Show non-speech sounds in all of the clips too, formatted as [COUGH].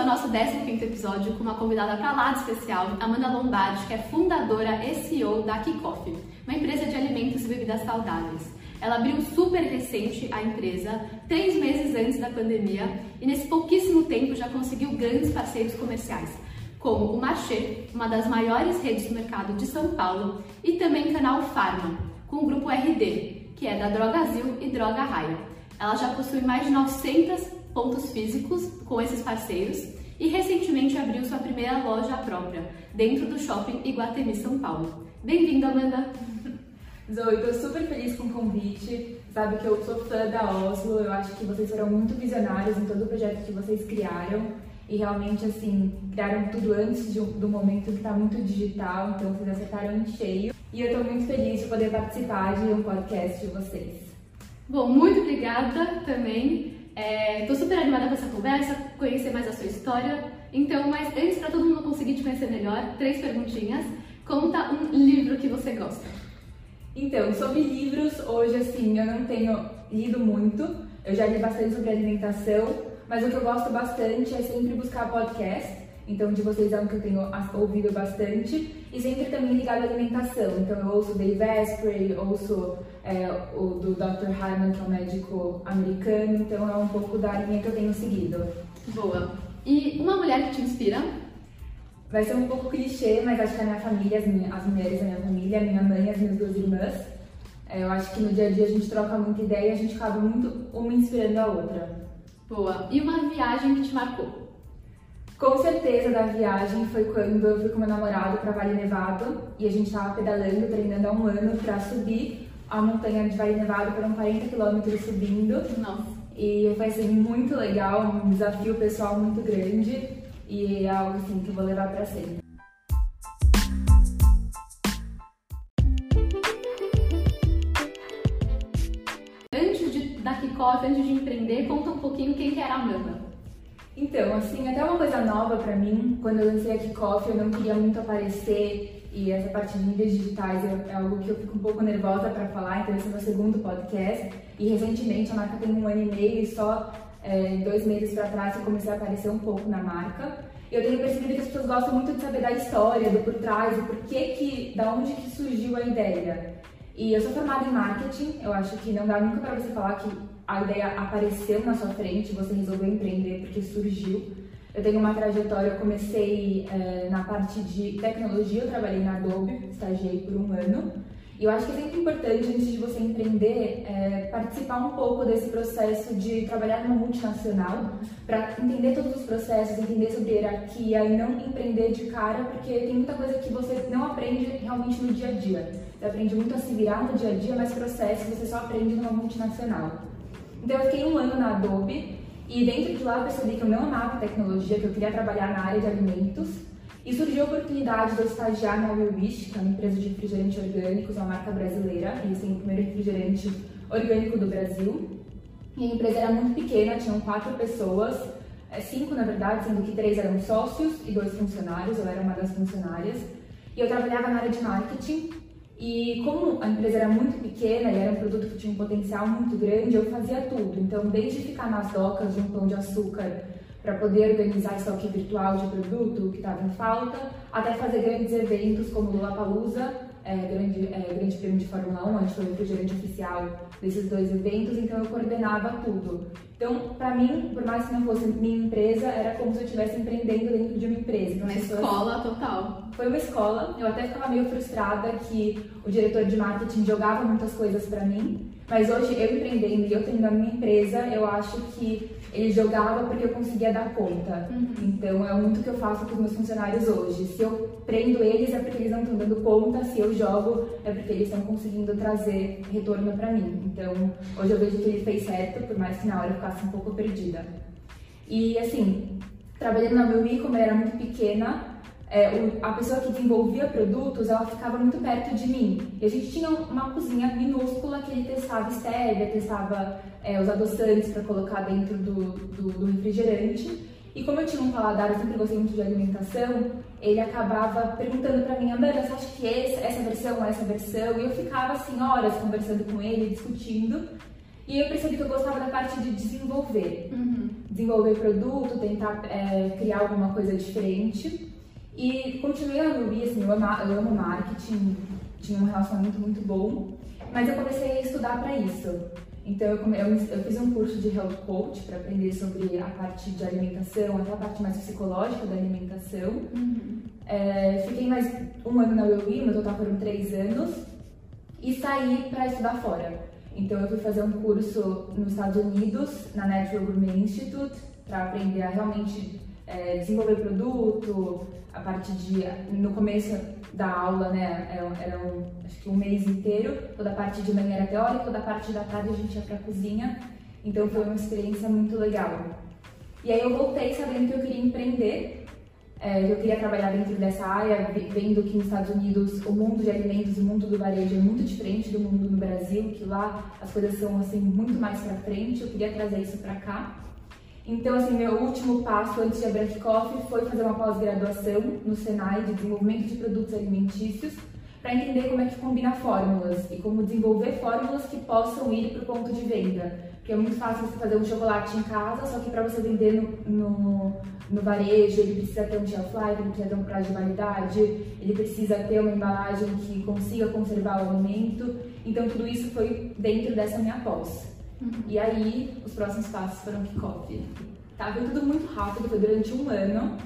ao nosso 15º episódio com uma convidada para lá de especial, Amanda Lombardi, que é fundadora e CEO da Kickoff, uma empresa de alimentos e bebidas saudáveis. Ela abriu super recente a empresa, três meses antes da pandemia, e nesse pouquíssimo tempo já conseguiu grandes parceiros comerciais, como o Marché, uma das maiores redes do mercado de São Paulo, e também Canal Pharma, com o grupo RD, que é da Drogazil e Droga Raia. Ela já possui mais de 900 pontos físicos com esses parceiros e recentemente abriu sua primeira loja própria dentro do shopping Iguatemi São Paulo. Bem-vinda, Amanda! [LAUGHS] Zoe, estou super feliz com o convite. Sabe que eu sou fã da Oslo, eu acho que vocês foram muito visionários em todo o projeto que vocês criaram e realmente, assim, criaram tudo antes de, do momento que está muito digital, então vocês acertaram em cheio. E eu estou muito feliz de poder participar de um podcast de vocês. Bom, muito obrigada também. Estou é, super animada com essa conversa, conhecer mais a sua história. Então, mas antes, para todo mundo conseguir te conhecer melhor, três perguntinhas. Conta um livro que você gosta. Então, sobre livros, hoje assim, eu não tenho lido muito. Eu já li bastante sobre alimentação, mas o que eu gosto bastante é sempre buscar podcast. Então, de vocês é um que eu tenho ouvido bastante. E sempre também ligado à alimentação. Então, eu ouço Dave Asprey, ouço é, o do Dr. Hyman, que é um médico americano. Então, é um pouco da linha que eu tenho seguido. Boa. E uma mulher que te inspira? Vai ser um pouco clichê, mas acho que a minha família, as, minhas, as mulheres da minha família, a minha mãe as minhas duas irmãs. É, eu acho que no dia a dia a gente troca muita ideia e a gente acaba muito uma inspirando a outra. Boa. E uma viagem que te marcou? Com certeza da viagem foi quando eu fui com meu namorado para Vale Nevado e a gente estava pedalando, treinando há um ano para subir a montanha de Vale Nevado, foram 40 quilômetros subindo. Nossa. E foi assim, muito legal, um desafio pessoal muito grande e é algo assim que eu vou levar para sempre. Antes de da Kickoff, antes de empreender, conta um pouquinho quem que era a Amanda. Então, assim, até uma coisa nova para mim, quando eu lancei a Kickoff, eu não queria muito aparecer e essa parte de mídias digitais é, algo que eu fico um pouco nervosa para falar, então esse é o meu segundo podcast. E recentemente a marca tem um ano e meio e só é, dois meses para trás eu comecei a aparecer um pouco na marca. Eu tenho percebido que as pessoas gostam muito de saber da história, do por trás, do porquê que, da onde que surgiu a ideia. E eu sou formada em marketing, eu acho que não dá nunca para você falar que a ideia apareceu na sua frente, você resolveu empreender porque surgiu. Eu tenho uma trajetória, eu comecei é, na parte de tecnologia, eu trabalhei na Adobe, estagiei por um ano. E eu acho que é sempre importante, antes de você empreender, é, participar um pouco desse processo de trabalhar numa multinacional, para entender todos os processos, entender sobre hierarquia e não empreender de cara, porque tem muita coisa que você não aprende realmente no dia a dia. Você aprende muito a se virar no dia a dia, mas processos você só aprende numa multinacional. Então eu fiquei um ano na Adobe e dentro de lá eu percebi que eu não amava tecnologia, que eu queria trabalhar na área de alimentos. E surgiu a oportunidade de eu estagiar na Will Wish, que é uma empresa de refrigerante orgânicos, uma marca brasileira. Eles têm o primeiro refrigerante orgânico do Brasil. E a empresa era muito pequena, tinham quatro pessoas, é, cinco na verdade, sendo que três eram sócios e dois funcionários, eu era uma das funcionárias. E eu trabalhava na área de marketing e como a empresa era muito pequena e era um produto que tinha um potencial muito grande, eu fazia tudo. Então, desde ficar nas docas de um pão de açúcar para poder organizar estoque virtual de produto que estava em falta, até fazer grandes eventos como o Lollapalooza, é, grande, é, grande prêmio de Fórmula 1, onde foi o refrigerante oficial desses dois eventos, então eu coordenava tudo. Então, para mim, por mais que não fosse minha empresa, era como se eu estivesse empreendendo dentro de uma empresa. Então, uma escola total. Foi uma escola, eu até ficava meio frustrada que o diretor de marketing jogava muitas coisas para mim, mas hoje eu empreendendo e eu tendo a minha empresa, eu acho que ele jogava porque eu conseguia dar conta. Uhum. Então é muito o que eu faço com os meus funcionários hoje. Se eu prendo eles é porque eles não estão dando conta, se eu jogo é porque eles estão conseguindo trazer retorno para mim. Então hoje eu vejo que ele fez certo, por mais que na hora eu ficasse um pouco perdida. E assim, trabalhando na meu como eu era muito pequena, é, o, a pessoa que desenvolvia produtos, ela ficava muito perto de mim. E a gente tinha uma cozinha minúscula que ele testava estévia, testava é, os adoçantes para colocar dentro do, do, do, refrigerante. E como eu tinha um paladar, eu sempre gostei muito de alimentação, ele acabava perguntando para mim, Amanda, você acha que essa, essa versão ou essa versão? E eu ficava assim horas conversando com ele, discutindo. E eu percebi que eu gostava da parte de desenvolver. Uhum. desenvolver produto, tentar é, criar alguma coisa diferente. E continuei a Ruby, assim, eu amo, eu amo marketing, tinha um relacionamento muito bom, mas eu comecei a estudar para isso. Então eu, eu, eu, fiz um curso de health coach para aprender sobre a parte de alimentação, até a parte mais psicológica da alimentação. Uhum. É, fiquei mais um ano na UWI, no total foram três anos, e saí para estudar fora. Então eu fui fazer um curso nos Estados Unidos, na Natural Gourmet Institute, para aprender a realmente é, desenvolver produto, a parte de no começo da aula, né, era, era um, acho que um mês inteiro, toda a parte de manhã era teórica, toda a parte da tarde a gente ia para a cozinha, então foi uma experiência muito legal. E aí eu voltei sabendo que eu queria empreender, é, eu queria trabalhar dentro dessa área, vendo que nos Estados Unidos o mundo de alimentos, o mundo do varejo é muito diferente do mundo no Brasil, que lá as coisas são assim muito mais para frente. Eu queria trazer isso para cá. Então, assim, meu último passo antes de abrir a Coffee foi fazer uma pós-graduação no Senai de desenvolvimento de produtos alimentícios para entender como é que combina fórmulas e como desenvolver fórmulas que possam ir para o ponto de venda. Porque é muito fácil você fazer um chocolate em casa, só que para você vender no, no, no, varejo, ele precisa ter um shelf life, ele precisa ter um prazo de validade, ele precisa ter uma embalagem que consiga conservar o alimento. Então, tudo isso foi dentro dessa minha pós. Uhum. E aí, os próximos passos foram kickoff. Tá? Foi tudo muito rápido, foi durante um ano.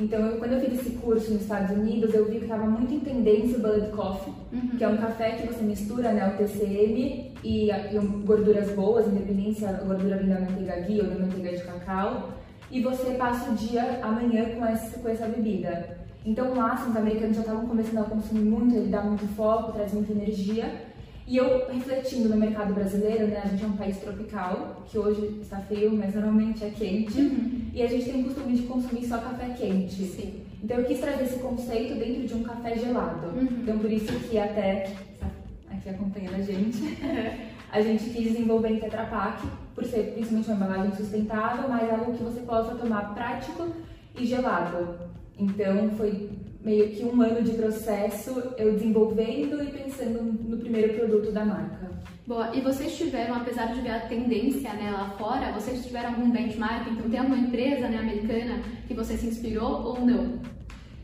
Então, eu, quando eu fiz esse curso nos Estados Unidos, eu vi que estava muito em tendência o Bullet Coffee, uhum. que é um café que você mistura né, o TCM e, e gorduras boas, independente se a gordura vem da manteiga ghee ou da manteiga de cacau, e você passa o dia amanhã com essa, com essa bebida. Então, lá, assim, os americanos já estavam começando a consumir muito, ele dá muito foco, traz muita energia. E eu refletindo no mercado brasileiro, né? A gente é um país tropical, que hoje está frio, mas normalmente é quente. Uhum. E a gente tem o costume de consumir só café quente. Sim. Então eu quis trazer esse conceito dentro de um café gelado. Uhum. Então por isso que até aqui acompanhando a gente, [LAUGHS] a gente quis desenvolver em Tetra Pak, por ser principalmente uma embalagem sustentável, mas algo que você possa tomar prático e gelado. Então foi meio que um ano de processo eu desenvolvendo e pensando no primeiro produto da marca. Boa, e vocês tiveram, apesar de ver a tendência né, lá fora, vocês tiveram algum benchmark? Então tem alguma empresa né, americana que você se inspirou ou não?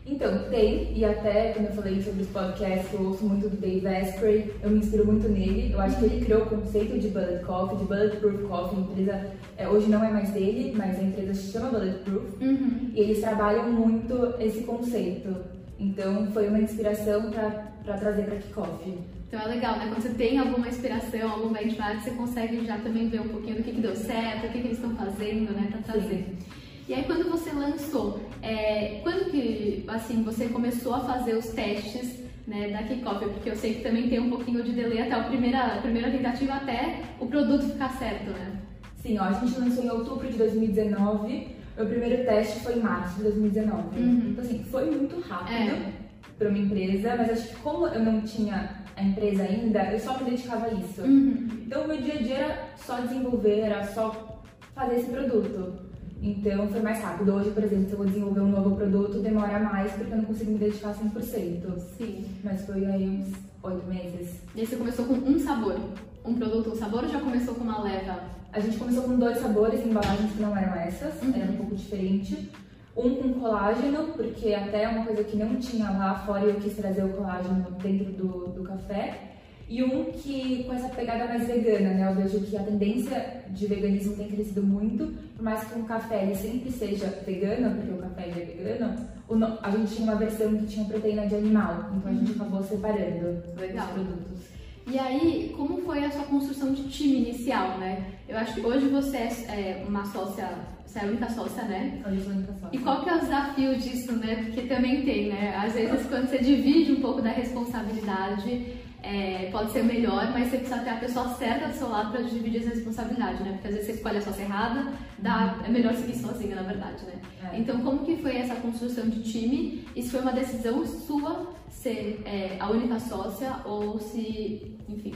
Então, tem, e até quando eu falei sobre os podcasts, eu ouço muito do Dave Asprey, eu me inspiro muito nele. Eu acho que ele criou o conceito de Bullet Coffee, de Bulletproof Coffee. A empresa, é, hoje não é mais dele, mas a empresa se chama Bulletproof. Uhum. E eles trabalham muito esse conceito. Então, foi uma inspiração para trazer para Kickoff. Então é legal, né? Quando você tem alguma inspiração, algum benchmark, você consegue já também ver um pouquinho do que, que deu certo, o que, que eles estão fazendo, né? Para trazer. Sim. E aí quando você lançou, é, quando que assim você começou a fazer os testes né, da Kickoff? Porque eu sei que também tem um pouquinho de delay até a primeira, a primeira tentativa até o produto ficar certo, né? Sim, ó, a gente lançou em outubro de 2019, o primeiro teste foi em março de 2019. Uhum. Então assim, foi muito rápido é. para uma empresa, mas acho que como eu não tinha a empresa ainda, eu só me dedicava a isso. Uhum. Então meu dia a dia era só desenvolver, era só fazer esse produto. Então foi mais rápido. Hoje, por exemplo, se eu vou desenvolver um novo produto, demora mais porque eu não consigo me dedicar 100%. Sim. Mas foi aí uns oito meses. E aí você começou com um sabor? Um produto, um sabor ou já começou com uma leva? A gente começou com dois sabores, embalagens que não eram essas, uhum. era um pouco diferente. Um com colágeno, porque até é uma coisa que não tinha lá fora e eu quis trazer o colágeno dentro do, do café e um que com essa pegada mais vegana, né? Eu vejo que a tendência de veganismo tem crescido muito, por mais que um café ele sempre seja vegano, porque o café é vegano, a gente tinha uma versão que tinha proteína de animal, então a gente uhum. acabou separando Legal. os produtos. E aí, como foi a sua construção de time inicial, né? Eu acho que hoje você é, é uma sócia, você é a única sócia, né? Eu sou a única sócia. E qual que é o desafio disso, né? Porque também tem, né? Às vezes quando você divide um pouco da responsabilidade, é, pode ser melhor, mas você precisa ter a pessoa certa do seu lado para dividir essa responsabilidade, né? Porque às vezes você escolhe a sócia errada, dá, é melhor seguir sozinha, na verdade, né? É. Então, como que foi essa construção de time? E se foi uma decisão sua ser é, a única sócia ou se, enfim?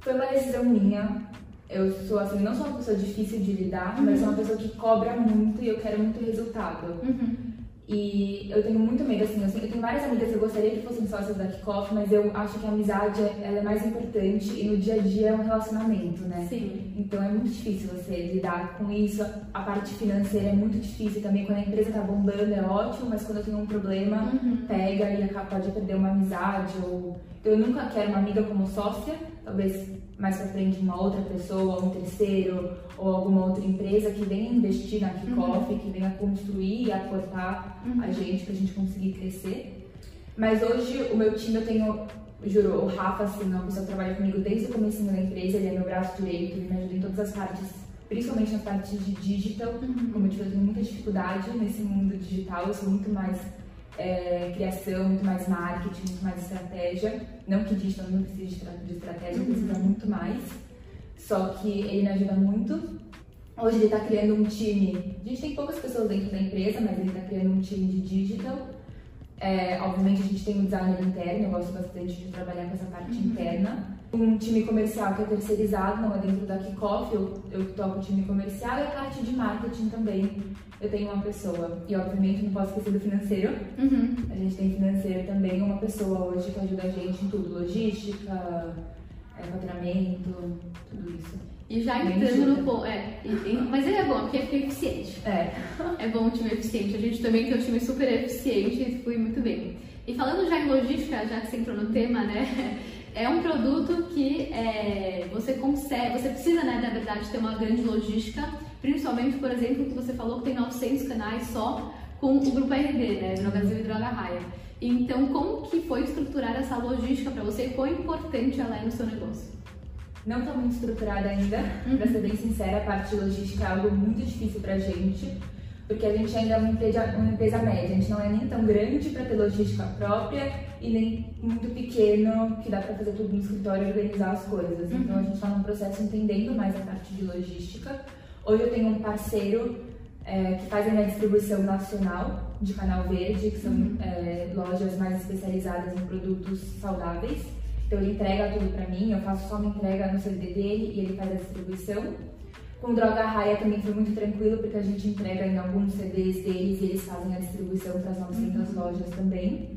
Foi uma decisão minha. Eu sou, assim, não sou uma pessoa difícil de lidar, uhum. mas sou uma pessoa que cobra muito e eu quero muito resultado. Uhum. E eu tenho muito medo, assim, eu tenho várias amigas que eu gostaria que fossem sócias da Kickoff, mas eu acho que a amizade ela é mais importante e no dia a dia é um relacionamento, né? Sim. Então é muito difícil você lidar com isso. A parte financeira é muito difícil também. Quando a empresa tá bombando é ótimo, mas quando eu tenho um problema, Uhum. pega e acaba, pode perder uma amizade. Ou... Então eu nunca quero uma amiga como sócia, talvez mais pra frente uma outra pessoa, um terceiro ou alguma outra empresa que venha investir na Kickoff, que venha construir e aportar a gente pra gente conseguir crescer. Mas hoje o meu time eu tenho, juro, o Rafa, assim, é uma pessoa que trabalha comigo desde o começo da empresa, ele é meu braço direito, ele me ajuda em todas as partes, principalmente nas partes de digital. Como eu disse, eu muita dificuldade nesse mundo digital, eu sou muito mais é, criação, muito mais marketing, muito mais estratégia. Não que digital não precise de de estratégia, precisa muito mais. Só que ele me ajuda muito. Hoje ele está criando um time. A gente tem poucas pessoas dentro da empresa, mas ele está criando um time de digital. É, obviamente a gente tem um designer interno, eu gosto bastante de trabalhar com essa parte interna. Um time comercial que é terceirizado, não é dentro da Kickoff, eu, eu toco o time comercial e a parte de marketing também. Eu tenho uma pessoa. E obviamente não posso esquecer do financeiro. Uhum. A gente tem financeiro também, uma pessoa hoje que ajuda a gente em tudo, logística, é, faturamento, tudo isso. E já entrando no ponto. É, mas ele é bom, porque fica eficiente. É, É bom o time eficiente. A gente também tem um time super eficiente e flui muito bem. E falando já em logística, já que você entrou no tema, né? [LAUGHS] É um produto que é, você consegue, você precisa, né, na verdade, ter uma grande logística, principalmente, por exemplo, que você falou que tem 900 canais só com o grupo RD, né, Drogas e Droga Raia. Então, como que foi estruturar essa logística para você e quão importante ela é no seu negócio? Não está muito estruturada ainda, pra ser bem sincera, a parte de logística é algo muito difícil pra gente, porque a gente ainda é uma empresa, uma empresa média, a gente não é nem tão grande para ter logística própria e nem muito pequeno que dá para fazer tudo no escritório e organizar as coisas. Então a gente está num processo entendendo mais a parte de logística. Hoje eu tenho um parceiro é, que faz a minha distribuição nacional de Canal Verde, que são é, lojas mais especializadas em produtos saudáveis. Então ele entrega tudo para mim, eu faço só uma entrega no CD dele e ele faz a distribuição. Com Droga Raia também foi muito tranquilo, porque a gente entrega em alguns CDs deles e eles fazem a distribuição para as 900 lojas também.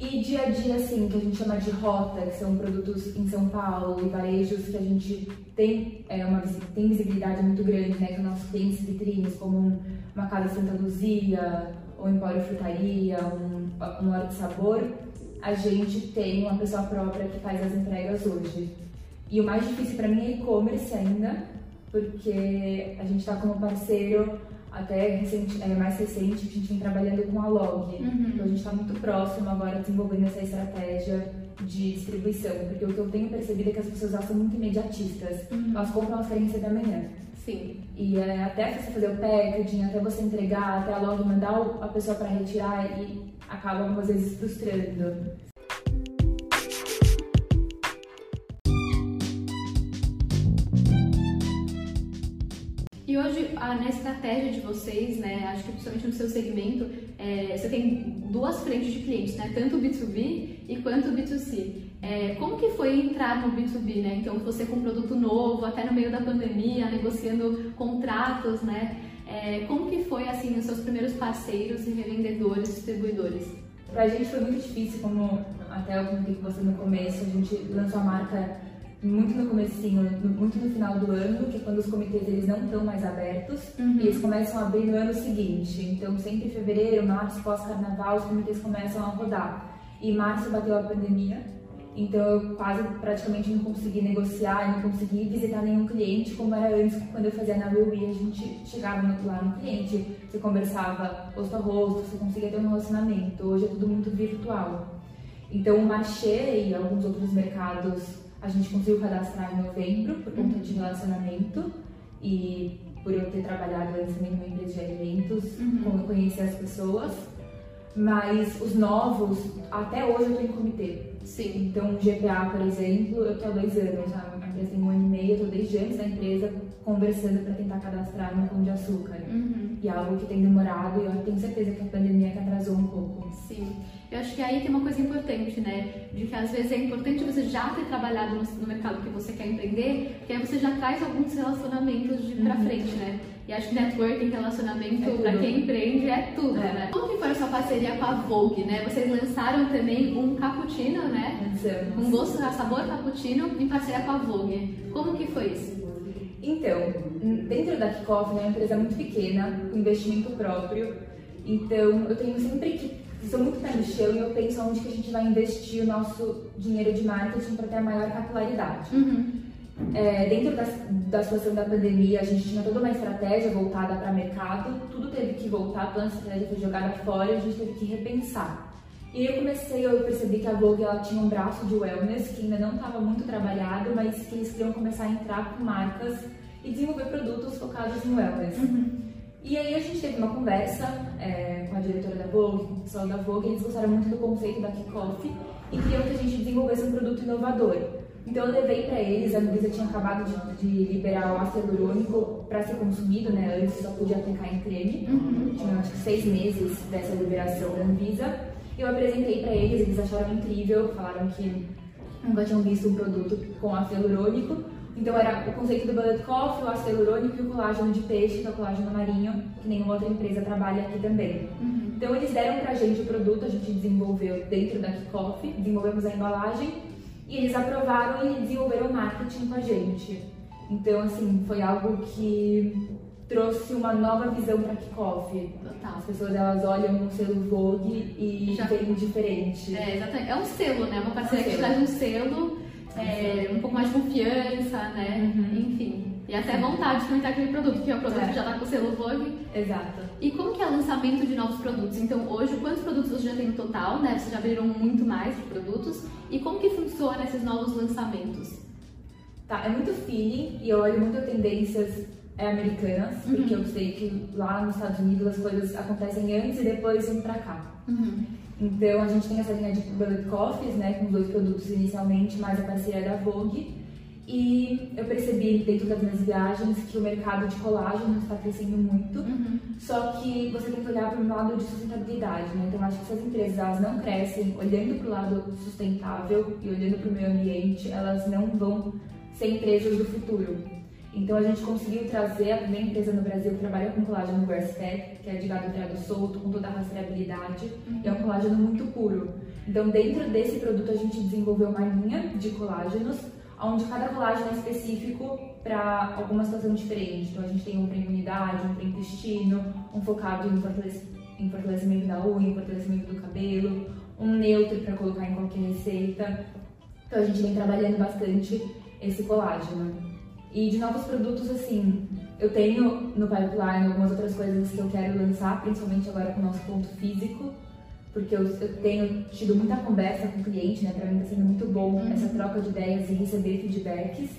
E dia a dia, assim, que a gente chama de rota, que são produtos em São Paulo e varejos que a gente tem, é, uma, tem visibilidade muito grande, né? Com nossos clientes vitrines, como um- uma Casa Santa Luzia, ou Empório Frutaria, um, um Hora de Sabor, a gente tem uma pessoa própria que faz as entregas hoje. E o mais difícil para mim é e-commerce ainda, porque a gente está como parceiro até recente, é, mais recente, que a gente vem trabalhando com a Log. Então a gente está muito próximo agora desenvolvendo essa estratégia de distribuição, porque o que eu tenho percebido é que as pessoas elas são muito imediatistas. Elas compram, elas querem receber amanhã. Sim. E é, até você fazer o packaging, até você entregar, até a mandar a pessoa para retirar e acaba algumas vezes frustrando. Hoje, na estratégia de vocês, né, acho que principalmente no seu segmento, é, você tem duas frentes de clientes, né, tanto o B2B e quanto o B2C. É, como que foi entrar no B2B, né? Então, você com um produto novo, até no meio da pandemia, negociando contratos, né? É, como que foi, assim, os seus primeiros parceiros e revendedores, distribuidores? Pra gente foi muito difícil, como até eu comentei com você no começo, a gente lançou a marca muito no comecinho, muito no final do ano, que é quando os comitês eles não estão mais abertos, Uhum. e eles começam a abrir no ano seguinte. Então, sempre em fevereiro, março, pós-carnaval, os comitês começam a rodar. E março bateu a pandemia, então eu quase praticamente não consegui negociar, não consegui visitar nenhum cliente, como era antes, quando eu fazia na Will a gente chegava no- lá no cliente, você conversava rosto a rosto, você conseguia ter um relacionamento. Hoje é tudo muito virtual. Então o Marché e alguns outros mercados a gente conseguiu cadastrar em novembro por conta de relacionamento e por eu ter trabalhado antes também numa empresa de alimentos, como eu conhecer as pessoas. Mas os novos, até hoje eu tô em comitê. Sim. Então, o GPA, por exemplo, eu tô há dois anos, a empresa tem um ano e meio, eu tô desde antes da empresa conversando para tentar cadastrar no Pão de Açúcar. Uhum. E é algo que tem demorado e eu tenho certeza que a pandemia que atrasou um pouco. Sim. Eu acho que aí tem uma coisa importante, né? De que às vezes é importante você já ter trabalhado no, no mercado que você quer empreender, porque aí você já traz alguns relacionamentos de pra uhum. frente, né? E acho que networking, relacionamento, é para quem empreende, é tudo, é. né? Como que foi a sua parceria com a Vogue, né? Vocês lançaram também um cappuccino, né? Um gosto, sabor cappuccino em parceria com a Vogue. Como que foi isso? Então, dentro da Kickoff, né, é uma empresa muito pequena, com investimento próprio. Então, eu tenho sempre que sou muito pé no e eu penso onde que a gente vai investir o nosso dinheiro de marketing para ter a maior capilaridade. Uhum. É, dentro da, da situação da pandemia, a gente tinha toda uma estratégia voltada para mercado, tudo teve que voltar, toda a estratégia foi jogada fora a gente teve que repensar. E eu comecei, eu percebi que a Vogue ela tinha um braço de wellness que ainda não estava muito trabalhado, mas que eles queriam começar a entrar com marcas e desenvolver produtos focados no wellness. Uhum. E aí a gente teve uma conversa é, com a diretora da Vogue, com o pessoal da Vogue, eles gostaram muito do conceito da Kickoff e queriam que a gente desenvolvesse um produto inovador. Então eu levei para eles, a Anvisa tinha acabado de, de liberar o ácido hialurônico para ser consumido, né? Antes só podia aplicar em creme. Uhum. Tinha acho que seis meses dessa liberação da Anvisa. Eu apresentei para eles, eles acharam incrível, falaram que nunca tinham visto um produto com ácido hialurônico. Então era o conceito do bullet coffee, o ácido hialurônico e o colágeno de peixe, que é o colágeno marinho, que nenhuma outra empresa trabalha aqui também. Uhum. Então eles deram pra gente o produto, a gente desenvolveu dentro da Coffee, desenvolvemos a embalagem e eles aprovaram e desenvolveram o marketing com a gente. Então, assim, foi algo que trouxe uma nova visão para Kickoff. Total. As pessoas elas olham o selo Vogue e Já... veem diferente. É, exatamente. É um selo, né? Uma parceria é um que traz um selo, é, um pouco mais de confiança, né? Uhum. Enfim. E até vontade de experimentar aquele produto, que é o produto é. que já está com o selo Vogue. Exato. E como que é o lançamento de novos produtos? Então, hoje, quantos produtos você já tem no total, né? Vocês já abriram muito mais de produtos. E como que funciona esses novos lançamentos? Tá, é muito feeling e eu olho muito tendências é, americanas, uhum. porque eu sei que lá nos Estados Unidos as coisas acontecem antes e depois vêm pra cá. Uhum. Então, a gente tem essa linha de bullet coffees, né, com dois produtos inicialmente, mais a parceria da Vogue. E eu percebi dentro das minhas viagens que o mercado de colágeno está crescendo muito, uhum. só que você tem que olhar para o lado de sustentabilidade, né? Então acho que se as empresas elas não crescem olhando para o lado sustentável e olhando para o meio ambiente, elas não vão ser empresas do futuro. Então a gente conseguiu trazer a primeira empresa no Brasil que trabalha com colágeno grass-fed, que é de gado criado solto, com toda a rastreabilidade, uhum. e é um colágeno muito puro. Então dentro desse produto a gente desenvolveu uma linha de colágenos onde cada colágeno é específico para alguma situação diferente. Então a gente tem um para imunidade, um para intestino, um focado em fortalecimento da unha, em fortalecimento do cabelo, um neutro para colocar em qualquer receita. Então a gente vem trabalhando bastante esse colágeno. E de novos produtos, assim, eu tenho no pipeline algumas outras coisas que eu quero lançar, principalmente agora com o nosso ponto físico porque eu, eu, tenho tido muita conversa com o cliente, né? Para mim está sendo muito bom uhum. essa troca de ideias e receber feedbacks,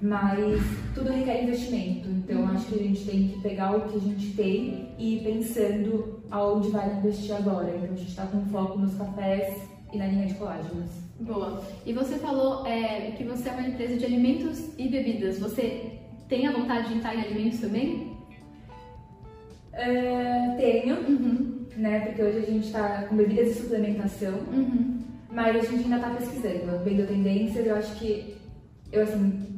mas tudo requer investimento. Então uhum. acho que a gente tem que pegar o que a gente tem e ir pensando aonde vai investir agora. Então a gente está com foco nos cafés e na linha de colágenos. Boa. E você falou é, que você é uma empresa de alimentos e bebidas. Você tem a vontade de entrar em alimentos também? Uh, tenho. Uhum né? Porque hoje a gente está com bebidas de suplementação, uhum. mas a gente ainda está pesquisando, vendo tendências. Eu acho que eu assim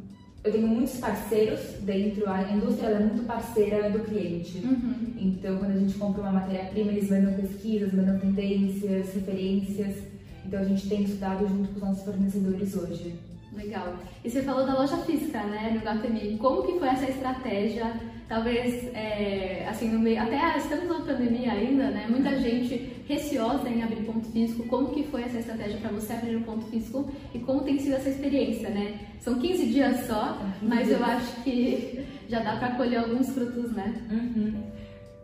eu tenho muitos parceiros dentro, a indústria é muito parceira do cliente. Uhum. Então, quando a gente compra uma matéria-prima, eles mandam pesquisas, mandam tendências, referências. Então, a gente tem estudado junto com os nossos fornecedores hoje. Legal. E você falou da loja física, né, no Gatemi. Como que foi essa estratégia? Talvez, é, assim, no meio, até estamos na pandemia ainda, né? Muita gente receosa em abrir ponto físico. Como que foi essa estratégia para você abrir um ponto físico e como tem sido essa experiência, né? São 15 dias só, mas eu acho que já dá para colher alguns frutos, né? Uhum.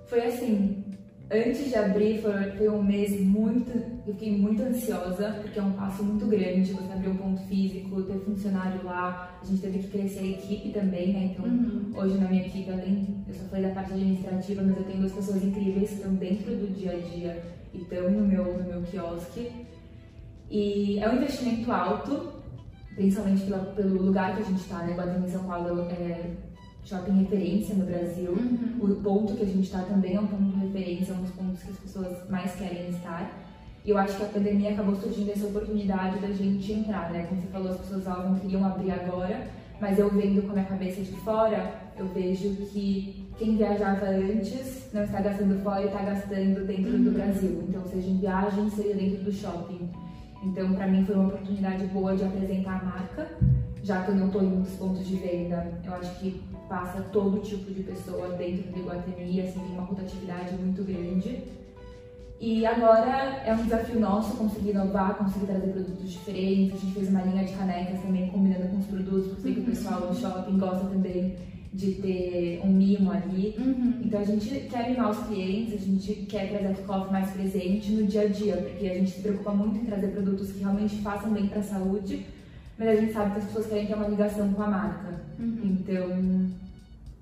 Foi assim, Antes de abrir, foi, foi, um mês muito. Eu fiquei muito ansiosa, porque é um passo muito grande você abrir um ponto físico, ter funcionário lá. A gente teve que crescer a equipe também, né? Então, uhum. hoje na minha equipe, além. Eu só falei da parte administrativa, mas eu tenho duas pessoas incríveis que estão dentro do dia a dia e estão no meu, no meu quiosque. E é um investimento alto, principalmente pela, pelo lugar que a gente está, né? Guarani São Paulo é shopping referência no Brasil. Uhum. O ponto que a gente está também é um ponto de referência, é um dos pontos que as pessoas mais querem estar. E eu acho que a pandemia acabou surgindo essa oportunidade da gente entrar, né? Como você falou, as pessoas não queriam abrir agora, mas eu vendo com a minha cabeça de fora, eu vejo que quem viajava antes não está gastando fora e está gastando dentro uhum. do Brasil. Então, seja em viagem, seja dentro do shopping. Então, para mim foi uma oportunidade boa de apresentar a marca, já que eu não estou em muitos pontos de venda. Eu acho que passa todo tipo de pessoa dentro do Iguatemi, assim, tem uma rotatividade muito grande. E agora é um desafio nosso conseguir inovar, conseguir trazer produtos diferentes. A gente fez uma linha de canecas também combinando com os produtos, porque que o pessoal do shopping gosta também de ter um mimo ali. Uhum. Então a gente quer mimar os clientes, a gente quer trazer a Coffee mais presente no dia a dia, porque a gente se preocupa muito em trazer produtos que realmente façam bem para a saúde, mas a gente sabe que as pessoas querem ter uma ligação com a marca. Uhum. Então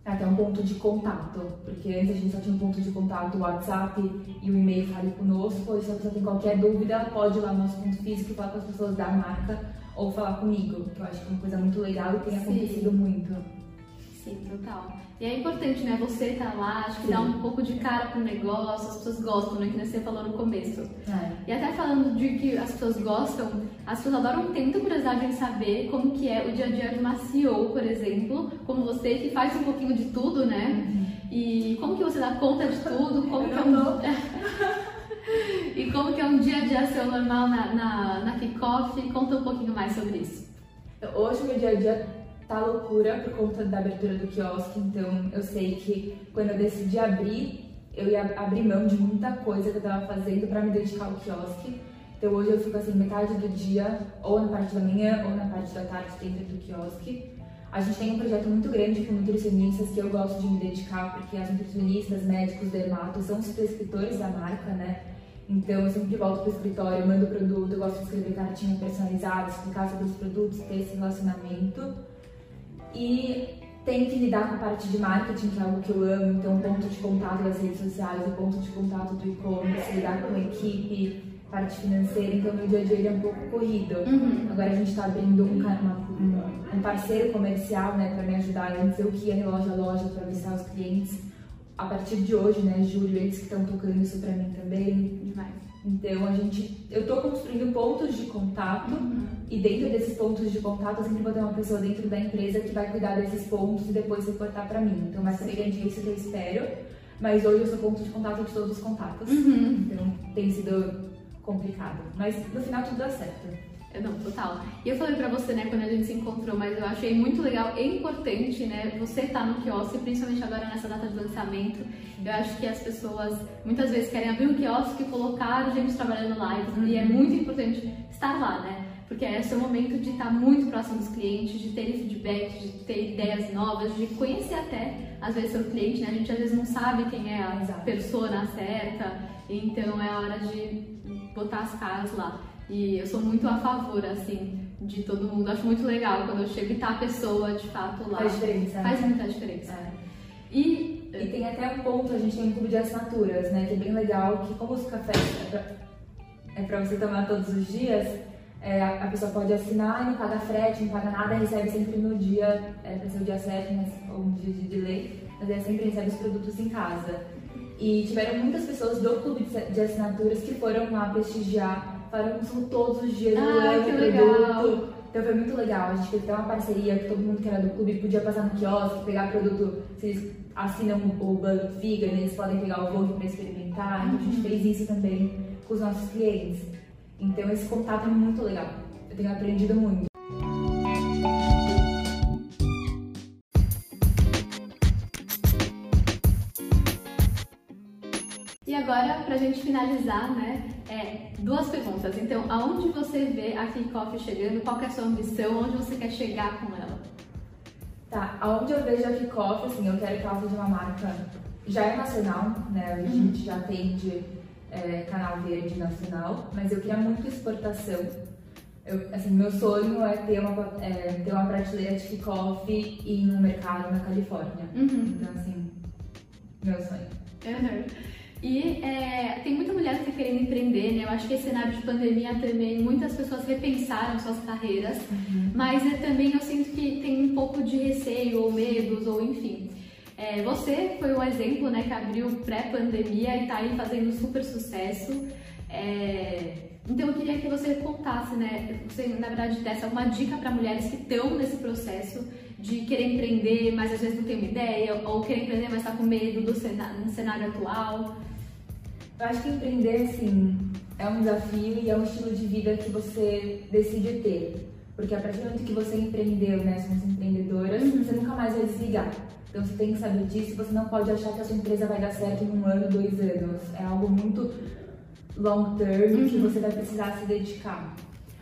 até um ponto de contato, porque antes a gente só tinha um ponto de contato, o WhatsApp e o e-mail Fale Conosco, e se a pessoa tem qualquer dúvida, pode ir lá no nosso ponto físico e falar com as pessoas da marca ou falar comigo, que eu acho que é uma coisa muito legal e tem Sim. acontecido muito. Sim, total. E é importante, né? Você tá lá, acho que Sim. dá um pouco de cara pro negócio, as pessoas gostam, né? Que você falou no começo. É. E até falando de que as pessoas gostam, as pessoas adoram, tem muita curiosidade em saber como que é o dia a dia de uma CEO, por exemplo, como você, que faz um pouquinho de tudo, né? Uhum. E como que você dá conta de tudo, como que é um... [LAUGHS] e como que é um dia a dia seu normal na, na, na Kickoff, conta um pouquinho mais sobre isso. Hoje, meu dia a dia tá loucura por conta da abertura do quiosque, então eu sei que quando eu decidi abrir, eu ia abrir mão de muita coisa que eu tava fazendo para me dedicar ao quiosque. Então hoje eu fico assim metade do dia, ou na parte da manhã, ou na parte da tarde dentro do quiosque. A gente tem um projeto muito grande com nutricionistas que eu gosto de me dedicar, porque as nutricionistas, médicos, dermatos são os prescritores da marca, né? Então eu sempre volto pro escritório, mando produto, eu gosto de escrever cartinha personalizada, explicar sobre os produtos, ter esse relacionamento e tenho que lidar com a parte de marketing, que é algo que eu amo, então ponto de contato das redes sociais, o ponto de contato do e-commerce, lidar com a equipe, parte financeira, então meu dia a dia é um pouco corrido. Uhum. Agora a gente está abrindo um, uma, um, parceiro comercial né, para me ajudar. Antes eu que ia loja a loja para visitar os clientes. A partir de hoje, né, julho, eles que estão tocando isso para mim também. Então a gente, eu estou construindo pontos de contato uhum. e dentro desses pontos de contato eu sempre vou ter uma pessoa dentro da empresa que vai cuidar desses pontos e depois reportar para mim. Então frente é isso que eu espero. Mas hoje eu sou ponto de contato de todos os contatos. Uhum. Então tem sido complicado. Mas no final tudo dá certo. É, não, total. E eu falei pra você, né, quando a gente se encontrou, mas eu achei muito legal e importante, né, você estar tá no quiosque, principalmente agora nessa data de lançamento. Eu acho que as pessoas muitas vezes querem abrir um quiosque e colocar gente trabalhando lá, e é muito importante estar lá, né? Porque é o momento de estar muito próximo dos clientes, de ter feedback, de ter ideias novas, de conhecer até, às vezes, seu cliente, né? A gente às vezes não sabe quem é a Exato. persona certa, então é hora de botar as caras lá. E eu sou muito a favor, assim, de todo mundo. Acho muito legal quando eu chego e tá a pessoa, de fato, lá. Faz diferença. Faz muita diferença. É. E, e tem até um ponto, a gente tem um clube de assinaturas, né? Que é bem legal, que como os cafés é pra, é pra você tomar todos os dias, é, a, pessoa pode assinar e não paga frete, não paga nada, recebe sempre no dia, é pra ser o dia certo, mas, ou um dia de delay, mas ela sempre recebe os produtos em casa. E tiveram muitas pessoas do clube de assinaturas que foram lá prestigiar São todos os dias ah, que legal. Então foi muito legal. A gente fez até uma parceria que todo mundo que era do clube podia passar no quiosque, pegar produto. Se eles assinam o Bullet Vegan, eles podem pegar o Vogue para experimentar. Então a gente fez isso também com os nossos clientes. Então esse contato é muito legal. Eu tenho aprendido muito. Agora, para a gente finalizar, né, é, duas perguntas. Então, aonde você vê a Kickoff chegando? Qual é a sua ambição? Onde você quer chegar com ela? Tá, aonde eu vejo a Kickoff, assim, eu quero que ela seja uma marca já é nacional, né? A gente uhum. já atende é, canal verde nacional, mas eu queria muito exportação. Eu, assim, meu sonho é ter uma, é, ter uma prateleira de kickoff em um mercado na Califórnia. Uhum. Então, assim, meu sonho. Uhum. E é, tem muita mulher que está querendo empreender, né? Eu acho que esse cenário de pandemia também, muitas pessoas repensaram suas carreiras, uhum. mas é, também eu sinto que tem um pouco de receio ou medos, ou enfim. É, você foi um exemplo, né, que abriu pré-pandemia e está aí fazendo super sucesso. É... Então eu queria que você contasse, né? Você, na verdade, desse alguma dica para mulheres que estão nesse processo de querer empreender, mas às vezes não tem uma ideia, ou querer empreender, mas está com medo do cenário, no cenário atual. Eu acho que empreender, assim, é um desafio e é um estilo de vida que você decide ter. Porque a partir do momento que você empreendeu, né, somos empreendedoras, uhum. você nunca mais vai desligar. Então você tem que saber disso, você não pode achar que a sua empresa vai dar certo em um ano, dois anos. É algo muito long term uhum. que você vai precisar se dedicar.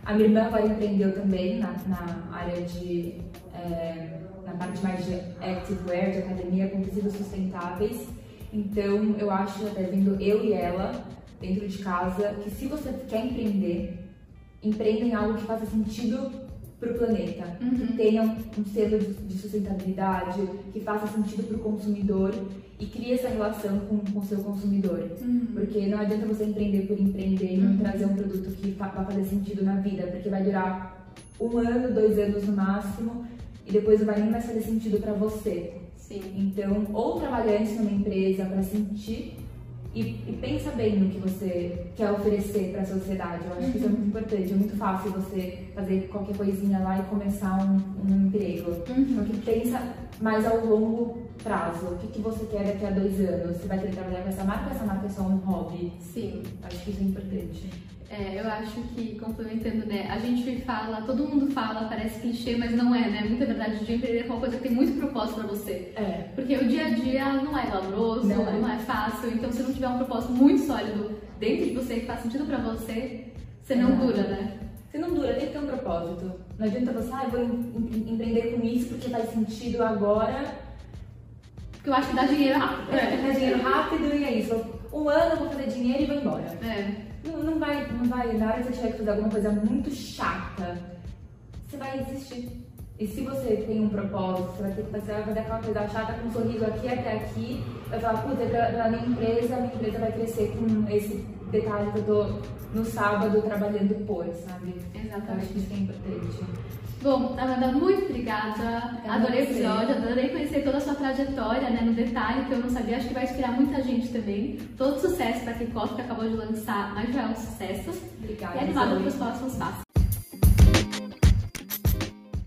A minha irmã agora empreendeu também na, na área de. É, na parte mais de activewear, de academia, com tecidos sustentáveis. Então eu acho, até vendo eu e ela dentro de casa, que se você quer empreender, empreenda em algo que faça sentido para o planeta, uhum. que tenha um selo de sustentabilidade, que faça sentido para o consumidor e crie essa relação com o seu consumidor. Uhum. Porque não adianta você empreender por empreender e não uhum. trazer um produto que vai fazer sentido na vida, porque vai durar um ano, dois anos no máximo e depois não vai nem mais fazer sentido para você. Sim. Então, ou trabalhar isso numa empresa para sentir e, e, pensa bem no que você quer oferecer para a sociedade. Eu acho que isso é muito importante. É muito fácil você fazer qualquer coisinha lá e começar um, um emprego. Uhum. Só que pensa mais ao longo prazo. O que, que você quer daqui a dois anos? Você vai querer trabalhar com essa marca ou essa marca é só um hobby? Sim. Acho que isso é importante. É, eu acho que, complementando, né, a gente fala, todo mundo fala, parece clichê, mas não é, né? Muita verdade de empreender é uma coisa que tem muito propósito pra você. É. Porque o dia a dia não é glamouroso, não, não, é. é. fácil, então se não tiver um propósito muito sólido dentro de você, que faz sentido pra você, você não é. dura, né? Você não dura, tem que ter um propósito. Não adianta você, ah, eu vou em, empreender com isso porque faz sentido agora. Porque eu acho que dá dinheiro rápido. É, dá dinheiro rápido e é isso. Um ano eu vou fazer dinheiro e vou embora. É. Não, não, vai, não vai, na hora que você tiver que fazer alguma coisa muito chata, você vai desistir. E se você tem um propósito, você vai ter que fazer, vai fazer aquela coisa chata com um sorriso aqui até aqui, vai falar, putz, é pra, pra minha empresa, a minha empresa vai crescer com esse detalhe que eu tô no sábado trabalhando por, sabe? Exatamente. Eu acho que isso é importante. Bom, Amanda, muito obrigada. Eu adorei o episódio, adorei conhecer toda a sua trajetória, né, no detalhe que eu não sabia. Acho que vai inspirar muita gente também. Todo sucesso para quem que acabou de lançar mais de um sucesso. Obrigada. E animada para os próximos passos.